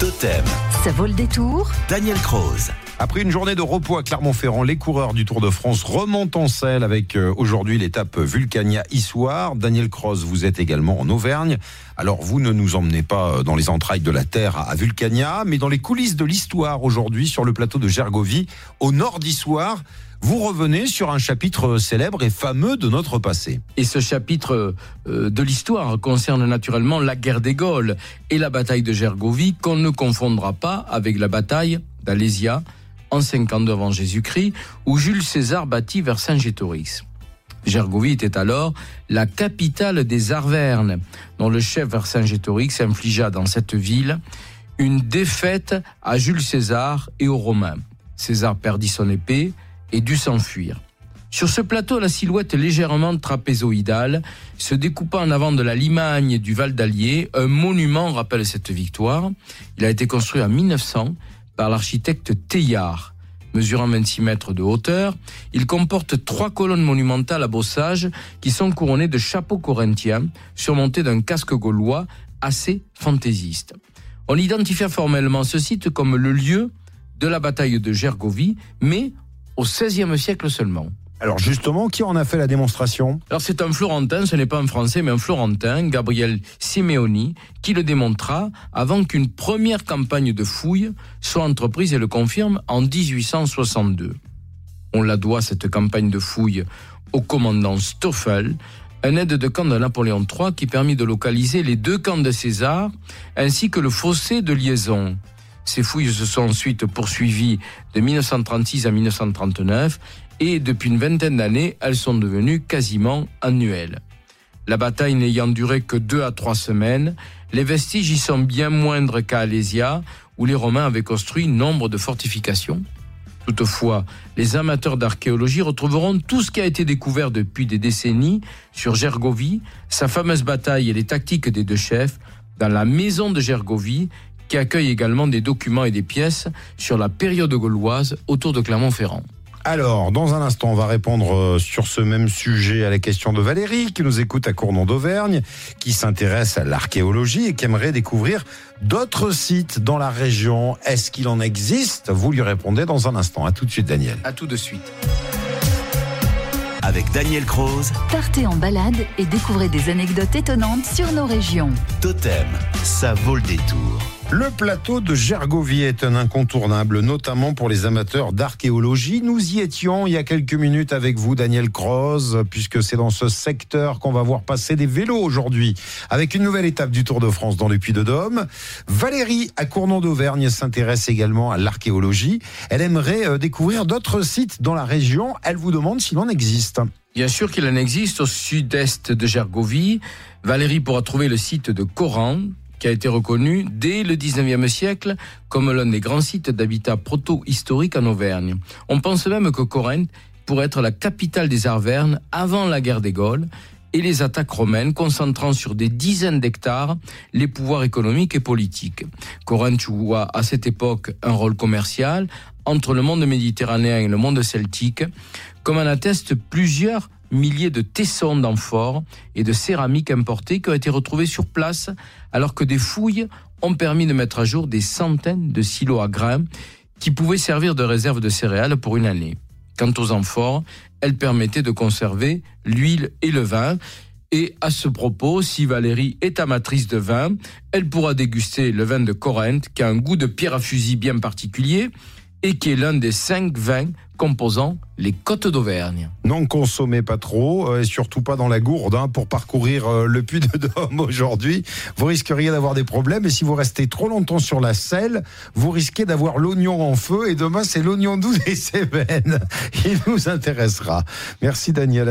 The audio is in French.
Totem. Ça vaut le détour. Daniel Croze. Après une journée de repos à Clermont-Ferrand, les coureurs du Tour de France remontent en selle avec euh, aujourd'hui l'étape Vulcania-Issoire. Daniel Cross, vous êtes également en Auvergne. Alors vous ne nous emmenez pas euh, dans les entrailles de la Terre à Vulcania, mais dans les coulisses de l'histoire aujourd'hui sur le plateau de Gergovie, au nord d'Issoire. Vous revenez sur un chapitre célèbre et fameux de notre passé. Et ce chapitre euh, de l'histoire concerne naturellement la guerre des Gaules et la bataille de Gergovie qu'on ne confondra pas avec la bataille d'Alésia en 52 avant Jésus-Christ où Jules César bâtit Vercingétorix. Gergovie était alors la capitale des Arvernes, dont le chef Vercingétorix infligea dans cette ville une défaite à Jules César et aux Romains. César perdit son épée, et dut s'enfuir. Sur ce plateau, la silhouette légèrement trapézoïdale, se découpant en avant de la Limagne du Val d'Allier, un monument rappelle cette victoire. Il a été construit en 1900 par l'architecte Teilhard. Mesurant 26 mètres de hauteur, il comporte trois colonnes monumentales à bossage qui sont couronnées de chapeaux corinthiens surmontés d'un casque gaulois assez fantaisiste. On identifie formellement ce site comme le lieu de la bataille de Gergovie, mais au XVIe siècle seulement. Alors justement, qui en a fait la démonstration Alors c'est un Florentin, ce n'est pas un Français, mais un Florentin, Gabriel Simeoni, qui le démontra avant qu'une première campagne de fouilles soit entreprise et le confirme en 1862. On la doit, cette campagne de fouilles, au commandant Stoffel, un aide de camp de Napoléon III qui permit de localiser les deux camps de César, ainsi que le fossé de liaison. Ces fouilles se sont ensuite poursuivies de 1936 à 1939 et depuis une vingtaine d'années, elles sont devenues quasiment annuelles. La bataille n'ayant duré que deux à trois semaines, les vestiges y sont bien moindres qu'à Alésia, où les Romains avaient construit nombre de fortifications. Toutefois, les amateurs d'archéologie retrouveront tout ce qui a été découvert depuis des décennies sur Gergovie, sa fameuse bataille et les tactiques des deux chefs, dans la maison de Gergovie, qui accueille également des documents et des pièces sur la période gauloise autour de Clermont-Ferrand. Alors, dans un instant, on va répondre euh, sur ce même sujet à la question de Valérie, qui nous écoute à Cournon d'Auvergne, qui s'intéresse à l'archéologie et qui aimerait découvrir d'autres sites dans la région. Est-ce qu'il en existe? Vous lui répondez dans un instant. À tout de suite, Daniel. À tout de suite. Avec Daniel Croze, Partez en balade et découvrez des anecdotes étonnantes sur nos régions. Totem, ça vaut le détour. Le plateau de Gergovie est un incontournable, notamment pour les amateurs d'archéologie. Nous y étions il y a quelques minutes avec vous, Daniel Croze, puisque c'est dans ce secteur qu'on va voir passer des vélos aujourd'hui, avec une nouvelle étape du Tour de France dans le Puy-de-Dôme. Valérie, à Cournon d'Auvergne, s'intéresse également à l'archéologie. Elle aimerait euh, découvrir d'autres sites dans la région. Elle vous demande s'il en existe. Bien sûr qu'il en existe au sud-est de Gergovie. Valérie pourra trouver le site de Coran, qui a été reconnu dès le 19e siècle comme l'un des grands sites d'habitat proto-historique en Auvergne. On pense même que Corinthe pourrait être la capitale des Arvernes avant la guerre des Gaules et les attaques romaines, concentrant sur des dizaines d'hectares les pouvoirs économiques et politiques. Corinthe joua à cette époque un rôle commercial entre le monde méditerranéen et le monde celtique, comme en attestent plusieurs milliers de tessons d'amphores et de céramiques importées qui ont été retrouvés sur place, alors que des fouilles ont permis de mettre à jour des centaines de silos à grains qui pouvaient servir de réserve de céréales pour une année. Quant aux amphores, elles permettaient de conserver l'huile et le vin. Et à ce propos, si Valérie est amatrice de vin, elle pourra déguster le vin de Corinthe qui a un goût de pierre à fusil bien particulier et qui est l'un des cinq vins composant les côtes d'Auvergne. N'en consommez pas trop, euh, et surtout pas dans la gourde, hein, pour parcourir euh, le puits de Dôme aujourd'hui. Vous risqueriez d'avoir des problèmes, et si vous restez trop longtemps sur la selle, vous risquez d'avoir l'oignon en feu, et demain c'est l'oignon doux des Cévennes. Il nous intéressera. Merci Daniel.